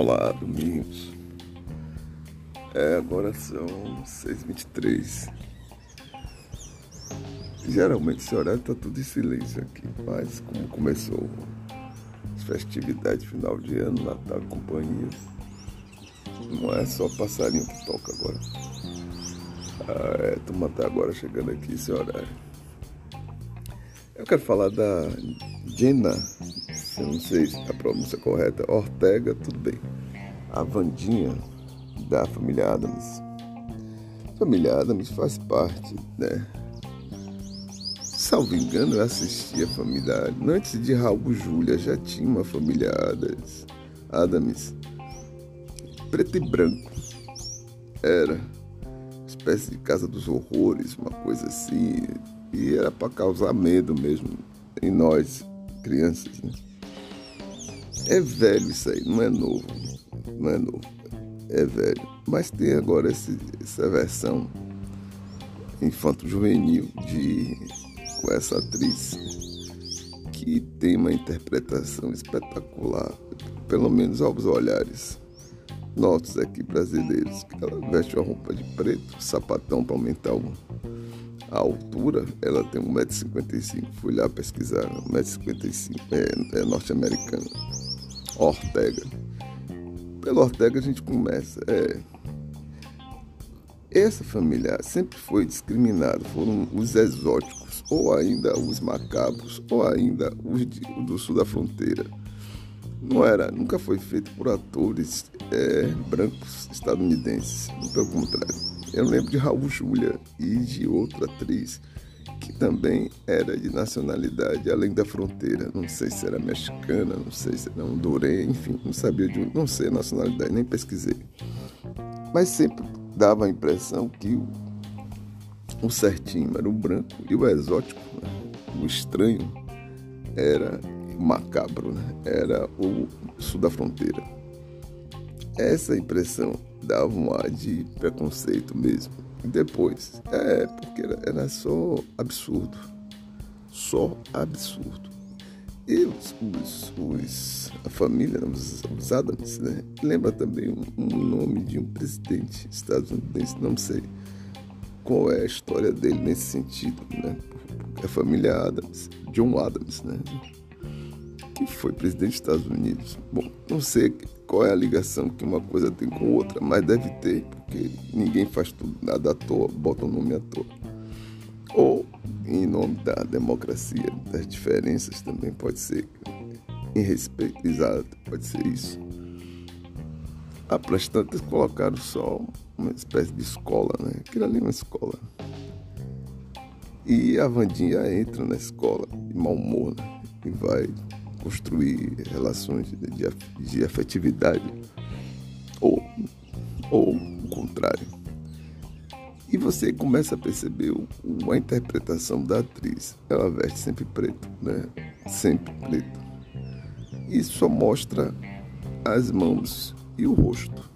Olá, Domingos. É, agora são 6h23. Geralmente esse horário tá tudo em silêncio aqui, mas como começou as festividades final de ano, Natal e companhia, não é só passarinho que toca agora. Ah, é, turma tá agora chegando aqui esse horário. Eu quero falar da Jenna eu não sei se a pronúncia é correta, Ortega, tudo bem. A Vandinha da família Adams. Família Adams faz parte, né? Salvo engano, eu assisti a família Antes de Raul Júlia já tinha uma família Adams. Adams. Preto e branco. Era. Espécie de casa dos horrores, uma coisa assim. E era para causar medo mesmo em nós, crianças, né? É velho isso aí, não é novo. Não é novo. É velho. Mas tem agora esse, essa versão infanto-juvenil de com essa atriz que tem uma interpretação espetacular, pelo menos aos olhares nossos aqui brasileiros. Ela veste uma roupa de preto, sapatão para aumentar a altura. Ela tem 1,55m. Fui lá pesquisar, 1,55m, é, é norte-americana. Ortega. Pelo Ortega a gente começa. É, essa família sempre foi discriminada, foram os exóticos, ou ainda os macabros, ou ainda os de, do sul da fronteira. Não era, nunca foi feito por atores é, brancos estadunidenses, pelo contrário. Eu lembro de Raul Júlia e de outra atriz que também era de nacionalidade além da fronteira. Não sei se era mexicana, não sei se era hondurê, enfim, não sabia de não sei a nacionalidade, nem pesquisei. Mas sempre dava a impressão que o, o certinho era o branco e o exótico, né? o estranho, era o macabro, né? era o sul da fronteira. Essa impressão dava um ar de preconceito mesmo depois, é, porque era, era só absurdo. Só absurdo. E os, os, os, a família, os, os Adams, né? Lembra também um, um, nome de um presidente estadunidense, não sei qual é a história dele nesse sentido, né? A família Adams, John Adams, né? Que foi presidente dos Estados Unidos. Bom, não sei qual é a ligação que uma coisa tem com outra, mas deve ter, porque ninguém faz tudo nada à toa, bota o um nome à toa. Ou em nome da democracia, das diferenças também pode ser, exato, pode ser isso. Ah, para colocaram só uma espécie de escola, né? Aquilo ali é uma escola. E a Vandinha entra na escola de mau humor, né? E vai construir relações de, de afetividade ou, ou o contrário. E você começa a perceber a interpretação da atriz. Ela veste sempre preto, né? Sempre preto. Isso só mostra as mãos e o rosto.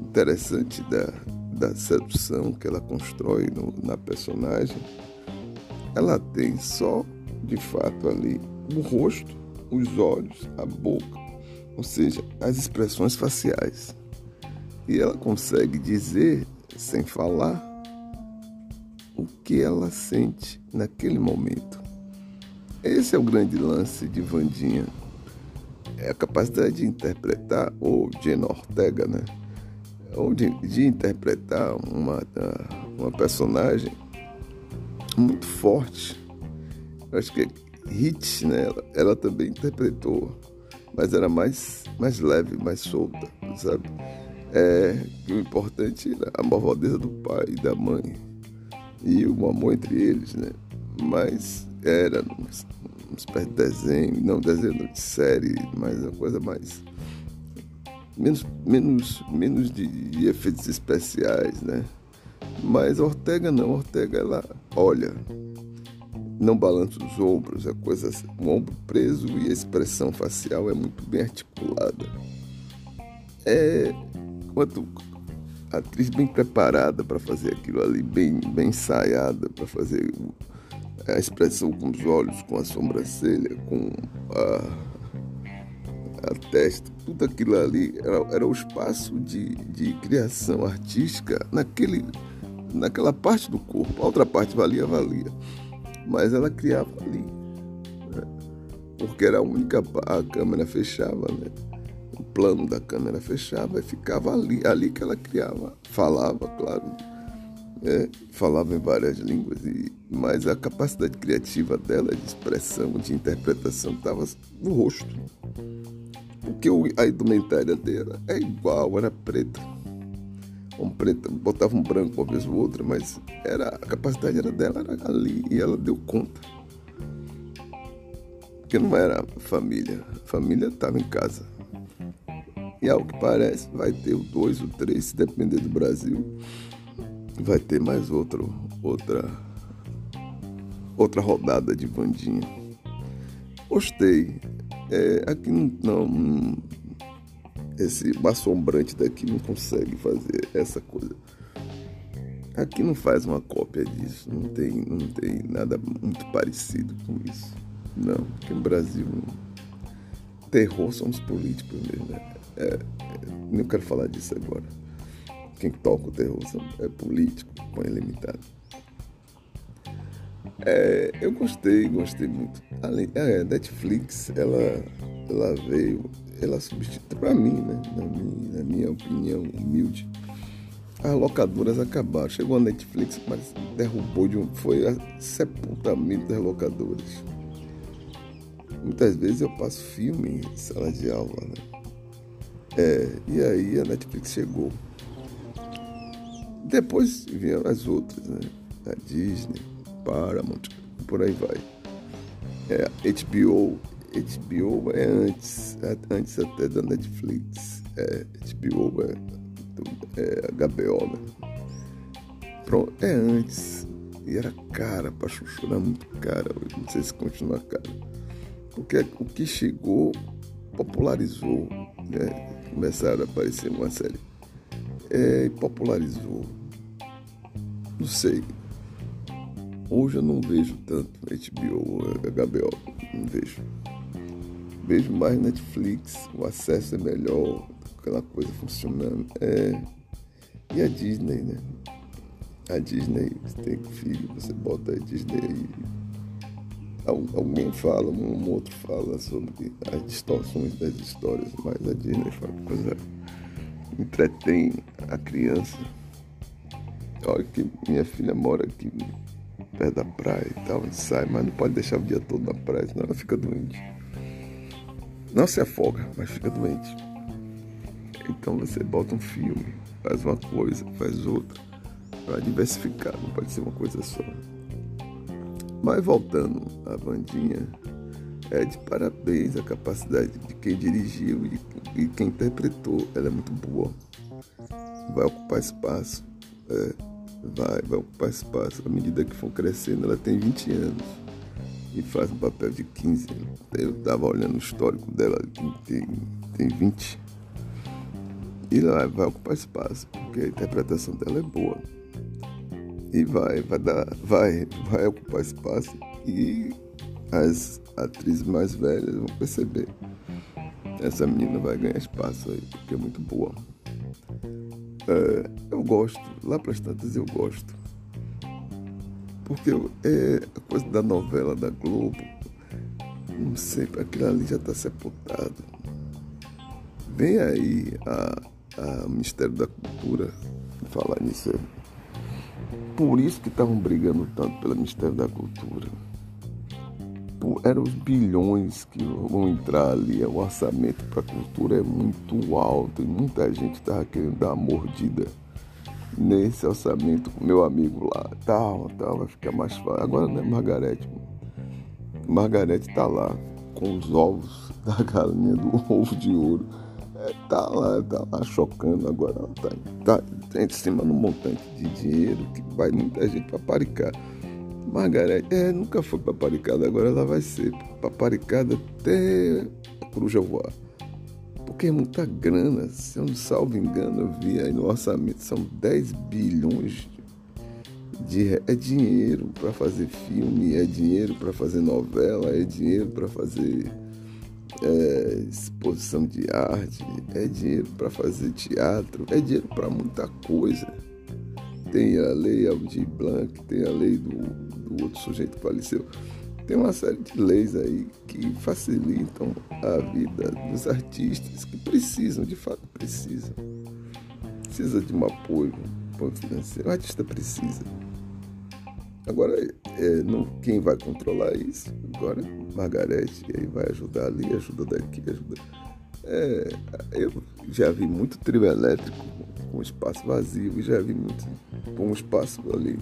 Interessante da, da sedução que ela constrói no, na personagem. Ela tem só, de fato, ali o rosto, os olhos, a boca, ou seja, as expressões faciais. E ela consegue dizer, sem falar, o que ela sente naquele momento. Esse é o grande lance de Vandinha. É a capacidade de interpretar, ou Jenna Ortega, né? Ou de, de interpretar uma, uma personagem muito forte. Eu acho que hits, né? Ela, ela, também interpretou, mas era mais, mais leve, mais solta, sabe? É, que o importante era a malvadeza do pai e da mãe e o amor entre eles, né? Mas era uma espécie de desenho, não desenho de série, mas uma coisa mais menos, menos, menos de, de efeitos especiais, né? Mas Ortega não, Ortega ela olha não balança os ombros, é coisa assim, o ombro preso e a expressão facial é muito bem articulada. É quanto atriz bem preparada para fazer aquilo ali, bem, bem ensaiada para fazer a expressão com os olhos, com a sobrancelha, com a, a testa, tudo aquilo ali era, era o espaço de, de criação artística naquele, naquela parte do corpo. A outra parte valia, valia. Mas ela criava ali. Né? Porque era a única. A câmera fechava, né? O plano da câmera fechava e ficava ali, ali que ela criava. Falava, claro. Né? Falava em várias línguas, e, mas a capacidade criativa dela, de expressão, de interpretação, estava no rosto. Porque a indumentária dela é igual, era preta. Um preto, botava um branco uma vez ou outra, mas era, a capacidade era dela, era ali, e ela deu conta. Porque não era família, a família estava em casa. E ao que parece, vai ter o 2, o 3, se depender do Brasil, vai ter mais outro, outra, outra rodada de Vandinha. Gostei. É, aqui não, não, esse assombrante daqui não consegue fazer essa coisa. Aqui não faz uma cópia disso, não tem, não tem nada muito parecido com isso. Não, porque no Brasil terror somos políticos mesmo. Né? É, é, não quero falar disso agora. Quem toca o terror é político, põe limitado. É, eu gostei, gostei muito. Além, é, Netflix, ela, ela veio, ela substituiu, para mim, né, na minha, na minha opinião humilde, as locadoras acabaram. Chegou a Netflix, mas derrubou de um. Foi sepultamento das locadoras. Muitas vezes eu passo filme em sala de aula, né? É, e aí a Netflix chegou. Depois vieram as outras, né? A Disney, Paramount, por aí vai. É, HBO, HBO é antes, é antes até da Netflix. É, HBO é, é HBO, né? Pronto, é antes. E era cara pra chuchu, era muito cara. Não sei se continua cara. Porque o que chegou popularizou, né? Começaram a aparecer uma série. É, popularizou. Não sei. Hoje eu não vejo tanto HBO, HBO, não vejo. Vejo mais Netflix, o acesso é melhor, aquela coisa funcionando. É... E a Disney, né? A Disney, você tem filho, você bota a Disney aí. Alguém fala, um outro fala sobre as distorções das histórias, mas a Disney fala coisa entretém a criança. Olha que minha filha mora aqui perto da praia e tal, sai, mas não pode deixar o dia todo na praia, senão ela fica doente. Não se afoga, mas fica doente. Então você bota um filme, faz uma coisa, faz outra, para diversificar, não pode ser uma coisa só. Mas voltando à bandinha, é de parabéns a capacidade de quem dirigiu e, e quem interpretou. Ela é muito boa. Vai ocupar espaço. É, vai, vai ocupar espaço. À medida que for crescendo, ela tem 20 anos e faz um papel de 15. Eu estava olhando o histórico dela, tem, tem 20. E ela vai ocupar espaço, porque a interpretação dela é boa. E vai, vai dar, vai, vai ocupar espaço e as atrizes mais velhas vão perceber. Essa menina vai ganhar espaço aí, porque é muito boa. É, eu gosto, lá para as tantas eu gosto. Porque é a coisa da novela da Globo, não sei, aquilo ali já está sepultado. Vem aí a, a Ministério da Cultura falar nisso. Por isso que estavam brigando tanto pelo Ministério da Cultura. Eram os bilhões que vão entrar ali. O orçamento para cultura é muito alto e muita gente estava querendo dar uma mordida nesse orçamento com meu amigo lá. Tal, tal, vai ficar mais fácil. Agora não é Margarete. Margarete tá lá com os ovos da galinha do ovo de ouro. É, tá lá, tá lá chocando agora. Tá, tá, em cima um montante de dinheiro que vai muita gente paparicada. Margarete, é, nunca foi paparicada, agora ela vai ser paparicada até a coruja voar porque é muita grana. Se eu não salvo engano, eu vi aí no orçamento, são 10 bilhões de é dinheiro para fazer filme, é dinheiro para fazer novela, é dinheiro para fazer é, exposição de arte, é dinheiro para fazer teatro, é dinheiro para muita coisa. Tem a lei Aldir Blanc, tem a lei do, do outro sujeito faleceu. Tem uma série de leis aí que facilitam a vida dos artistas que precisam, de fato precisam. Precisa de um apoio, financeiro. O artista precisa. Agora, é, não, quem vai controlar isso? Agora, Margarete, aí vai ajudar ali, ajuda daqui, ajuda. É, eu já vi muito trio elétrico com espaço vazio, já vi muito com espaço ali.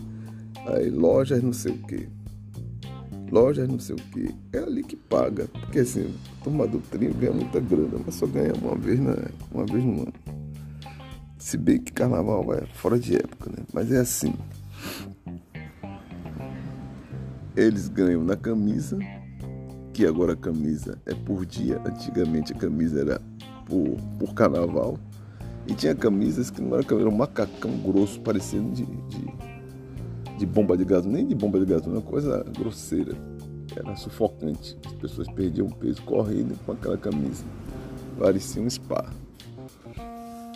Aí, lojas não sei o que. Lojas não sei o que. É ali que paga. Porque assim, turma do trio ganha muita grana, mas só ganha uma vez, na, uma vez no ano. Se bem que carnaval é fora de época, né? Mas é assim eles ganham na camisa, que agora a camisa é por dia. Antigamente a camisa era por, por carnaval. E tinha camisas que não era camisa, era um macacão grosso, parecendo de, de, de bomba de gás, nem de bomba de uma coisa grosseira. Era sufocante. As pessoas perdiam peso correndo com aquela camisa. Parecia um spa.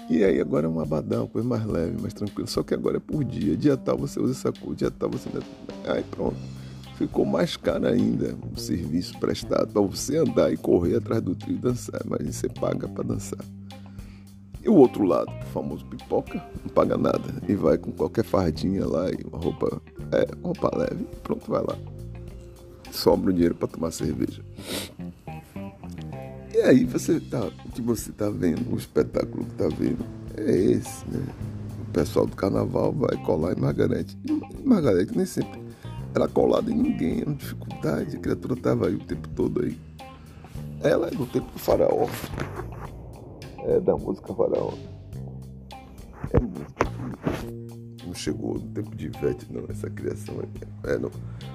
E aí agora é um abadão, coisa mais leve, mais tranquila. Só que agora é por dia. Dia tal você usa essa cor, dia tal você. Aí pronto ficou mais caro ainda o serviço prestado para você andar e correr atrás do trio e dançar, mas você paga para dançar. E o outro lado, o famoso pipoca, não paga nada e vai com qualquer fardinha lá e uma roupa, é, roupa leve, pronto, vai lá. Sobra o dinheiro para tomar cerveja. E aí você tá, que você tá vendo, o espetáculo que tá vendo é esse, né? O pessoal do carnaval vai colar em Margarete. E Margarete nem sempre era colada em ninguém, era uma dificuldade, a criatura estava aí o tempo todo aí. Ela é do tempo do faraó. É da música faraó. É música não chegou no tempo de Ivete não, essa criação aí. É no,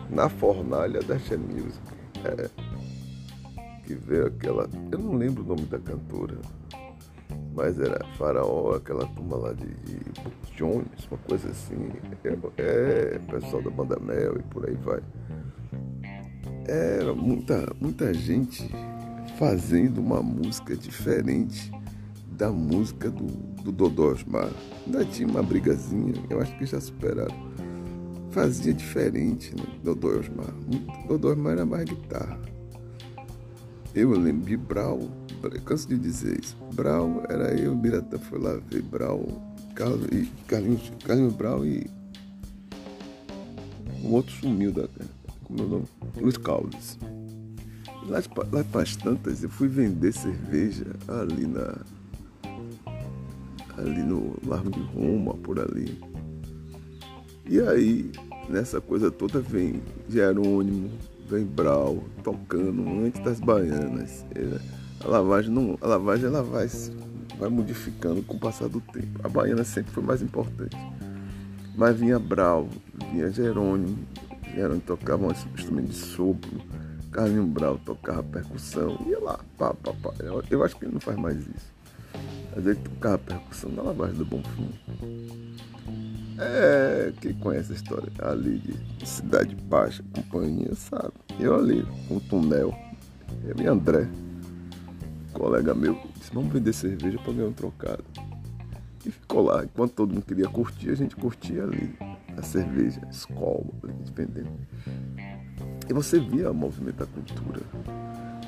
na fornalha da Xé Music. É, que veio aquela. Eu não lembro o nome da cantora. Mas era Faraó, aquela turma lá de, de Jones, uma coisa assim. É, é, pessoal da Banda Mel e por aí vai. Era muita, muita gente fazendo uma música diferente da música do, do Dodô Osmar. Ainda tinha uma brigazinha, eu acho que já superaram. Fazia diferente, né? Dodô Osmar. Dodô Osmar era mais guitarra. Eu lembro de Brau canso de dizer isso. Brau era eu, Biratã foi lá ver Brau, Carlos, e Carlinhos, Carlinhos Brau e um outro sumiu da. Como é o nome? Luiz Caldas. Lá, lá para as tantas eu fui vender cerveja ali na. Ali no Largo de Roma, por ali. E aí, nessa coisa toda vem Jerônimo, vem Brau, tocando antes das baianas. Era, a lavagem não, a lavagem ela vai, vai modificando com o passar do tempo. A baiana sempre foi mais importante. Mas vinha Brau, vinha Jerônimo, Jerônimo tocava um instrumento de sopro, Carlinho Brau tocava percussão, ia lá, pá, pá, pá. Eu, eu acho que ele não faz mais isso. Mas ele tocava percussão na lavagem do Bonfim. É, quem conhece a história ali de Cidade Baixa, companhia, sabe? Eu ali, com o túnel, eu e André colega meu disse, vamos vender cerveja para ganhar um trocado. E ficou lá, enquanto todo mundo queria curtir, a gente curtia ali a cerveja, a escola, a gente vendendo. E você via o movimento da cultura,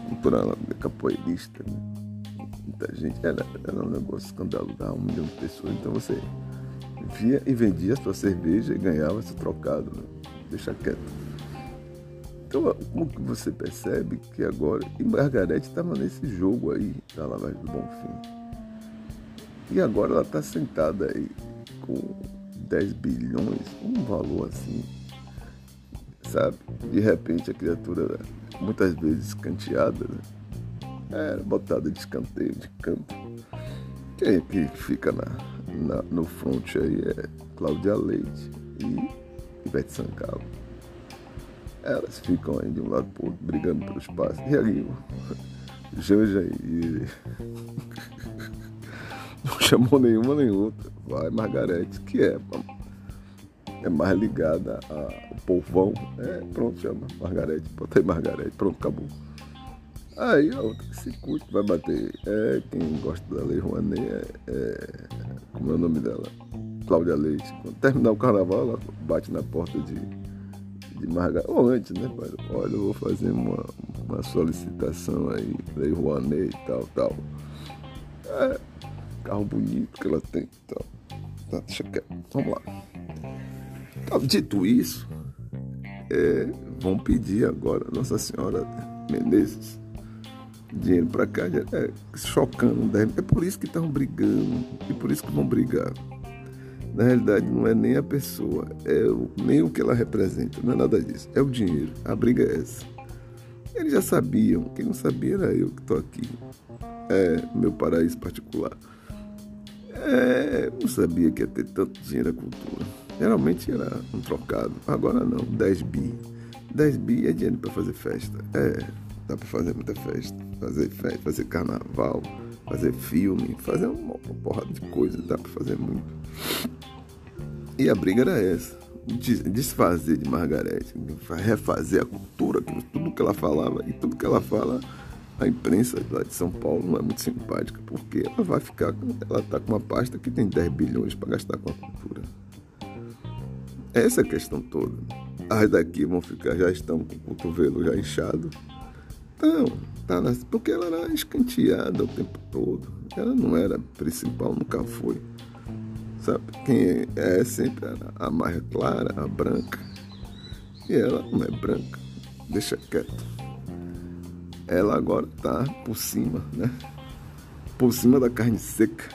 cultura capoeirista, né? Muita gente, era, era um negócio escandalo, dava um milhão de pessoas, então você via e vendia a sua cerveja e ganhava seu trocado, né? deixa quieto. Então, como que você percebe que agora. E Margarete estava nesse jogo aí da Lavagem do Bonfim. E agora ela está sentada aí com 10 bilhões, um valor assim, sabe? De repente a criatura, muitas vezes canteada, né? É, botada de escanteio, de canto. Quem que fica na, na, no front aí é Cláudia Leite e Ivete Sangalo elas ficam aí de um lado pro outro, brigando pelo espaço. E ali, Janja e. Não chamou nenhuma nem outra. Vai Margarete, que é, é mais ligada ao povão. É, pronto, chama Margarete, bota aí Margarete, pronto, acabou. Aí que se curte vai bater. É, quem gosta da Lei Rouanet é, é. Como é o nome dela? Cláudia Leite. Quando terminar o carnaval, ela bate na porta de, de Margarida. Ou antes, né, pai? Olha, eu vou fazer uma, uma solicitação aí, Lei Rouanet e tal, tal. É, carro bonito que ela tem e tal. Tá, deixa quieto. Vamos lá. Tá, dito isso, é, vão pedir agora Nossa Senhora Menezes dinheiro para cá, é, chocando. Né? É por isso que estão brigando e por isso que vão brigar. Na realidade, não é nem a pessoa, é o, nem o que ela representa, não é nada disso. É o dinheiro. A briga é essa. Eles já sabiam, quem não sabia era eu que estou aqui. É meu paraíso particular. É, não sabia que ia ter tanto dinheiro a cultura. Geralmente era um trocado. Agora não, 10 bi. 10 bi é dinheiro para fazer festa. É, dá para fazer muita festa. Fazer festa, fazer carnaval, fazer filme, fazer uma, porrada de coisas, dá para fazer muito. E a briga era essa. Desfazer de Margarete, refazer a cultura, tudo que ela falava e tudo que ela fala a imprensa lá de São Paulo não é muito simpática, porque ela vai ficar, ela está com uma pasta que tem 10 bilhões para gastar com a cultura. Essa é a questão toda. As daqui vão ficar, já estão com o cotovelo já inchado. Então, tá nas, porque ela era escanteada o tempo todo. Ela não era principal, nunca foi. Sabe? Quem é, é sempre a, mais clara, a branca. E ela não é branca. Deixa quieto ela agora está por cima, né? Por cima da carne seca.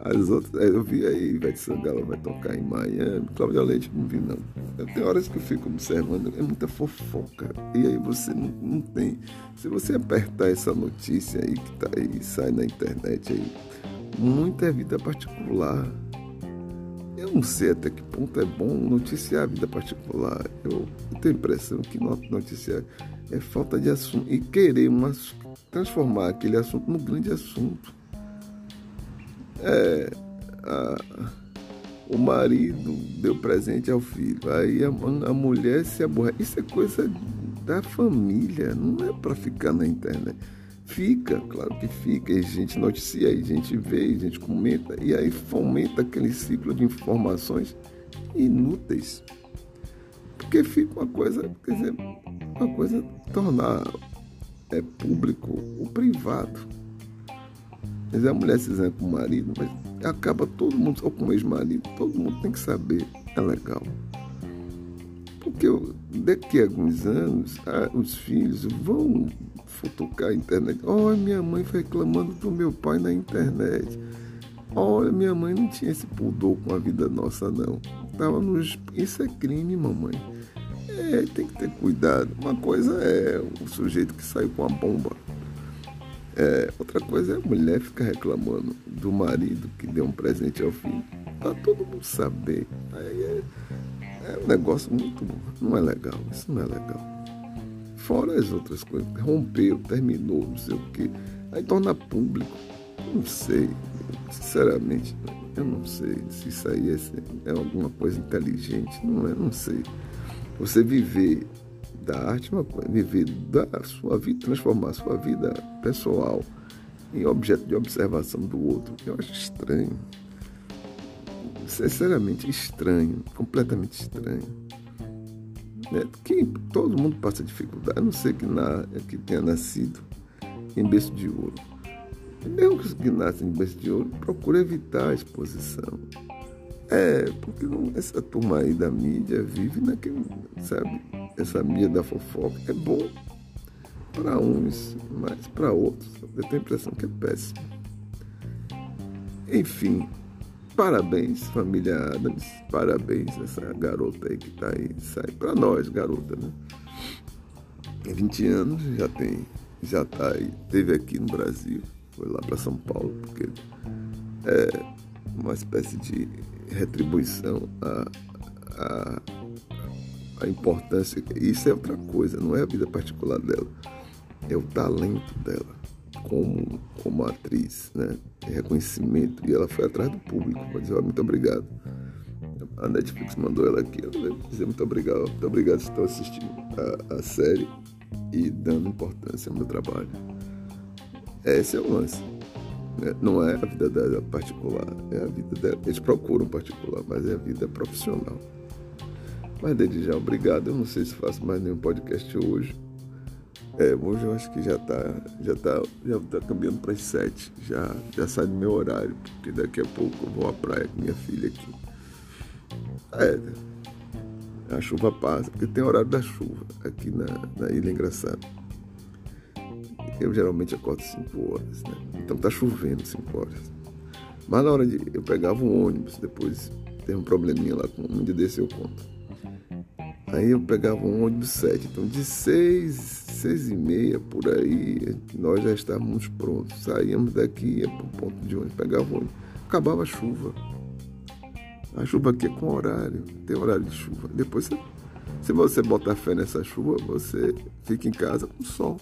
As outras, eu vi aí, Ivete Sangalo vai tocar em Miami, Cláudia Leite não vi não. Tem horas que eu fico observando, é muita fofoca. E aí você não, não tem. Se você apertar essa notícia aí que tá aí, sai na internet aí, muita é vida particular. Eu não sei até que ponto é bom noticiar a vida particular. Eu, eu tenho a impressão que noticiar é falta de assunto e querer uma, transformar aquele assunto num grande assunto. É, a, o marido deu presente ao filho, aí a, a mulher se aborrece. Isso é coisa da família, não é para ficar na internet. Fica, claro que fica, e a gente noticia, a gente vê, a gente comenta, e aí fomenta aquele ciclo de informações inúteis. Porque fica uma coisa, quer dizer, uma coisa tornar é, público o privado. Dizer, a mulher se zanga com o marido, mas acaba todo mundo, ou com o ex-marido, todo mundo tem que saber. É legal. Porque daqui a alguns anos, os filhos vão futucar a internet. Olha, minha mãe foi reclamando do meu pai na internet. Olha, minha mãe não tinha esse pudor com a vida nossa, não. Tava nos... Isso é crime, mamãe. É, tem que ter cuidado. Uma coisa é o sujeito que saiu com a bomba. É, outra coisa é a mulher ficar reclamando do marido que deu um presente ao filho. Pra todo mundo saber. Aí é, é um negócio muito. Não é legal. Isso não é legal. Fora as outras coisas. Rompeu, terminou, não sei o quê. Aí torna público. Não sei. Sinceramente, eu não sei se isso aí é, é alguma coisa inteligente. Não é, não sei. Você viver da arte uma coisa, viver da sua vida, transformar sua vida pessoal em objeto de observação do outro, eu acho estranho. Sinceramente estranho, completamente estranho. Né? Que todo mundo passa dificuldade, a não ser que, na, que tenha nascido em berço de ouro. E mesmo que nasce em berço de ouro, procura evitar a exposição. É, porque não, essa turma aí da mídia vive naquele, sabe? Essa mídia da fofoca é bom para uns, mas para outros eu tenho a impressão que é péssimo. Enfim, parabéns, família Adams, parabéns essa garota aí que está aí, sai para nós, garota, né? 20 anos, já tem, já tá aí, teve aqui no Brasil, foi lá para São Paulo, porque é uma espécie de retribuição à, à, à importância. Isso é outra coisa, não é a vida particular dela, é o talento dela como, como atriz, né? reconhecimento. E ela foi atrás do público para dizer, muito obrigado. A Netflix mandou ela aqui, ela vai dizer muito obrigado, muito obrigado por estar assistindo a, a série. e dando importância ao meu trabalho. Esse é o lance. Né? Não é a vida dela particular, é a vida dela. Eles procuram particular, mas é a vida profissional. Mas desde já, obrigado. Eu não sei se faço mais nenhum podcast hoje. É, hoje eu acho que já está já tá, já tá caminhando para as sete. Já, já sai do meu horário, porque daqui a pouco eu vou à praia com minha filha aqui. É, a chuva passa, porque tem horário da chuva aqui na, na ilha engraçado. Eu geralmente acordo 5 horas, né? Então tá chovendo 5 horas. Mas na hora de. Eu pegava um ônibus, depois teve um probleminha lá com um dia desse eu conto. Aí eu pegava um ônibus 7. Então de 6, 6 e meia por aí, nós já estávamos prontos. Saíamos daqui, ia pro ponto de ônibus, pegava o ônibus. Acabava a chuva. A chuva aqui é com horário, tem horário de chuva. Depois, você, se você botar fé nessa chuva, você fica em casa com sol.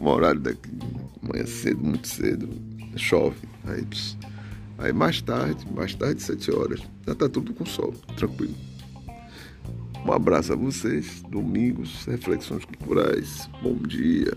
Um horário daqui, manhã cedo, muito cedo, chove. Aí, aí mais tarde, mais tarde, sete horas, já tá tudo com sol, tranquilo. Um abraço a vocês, domingos, reflexões culturais. Bom dia.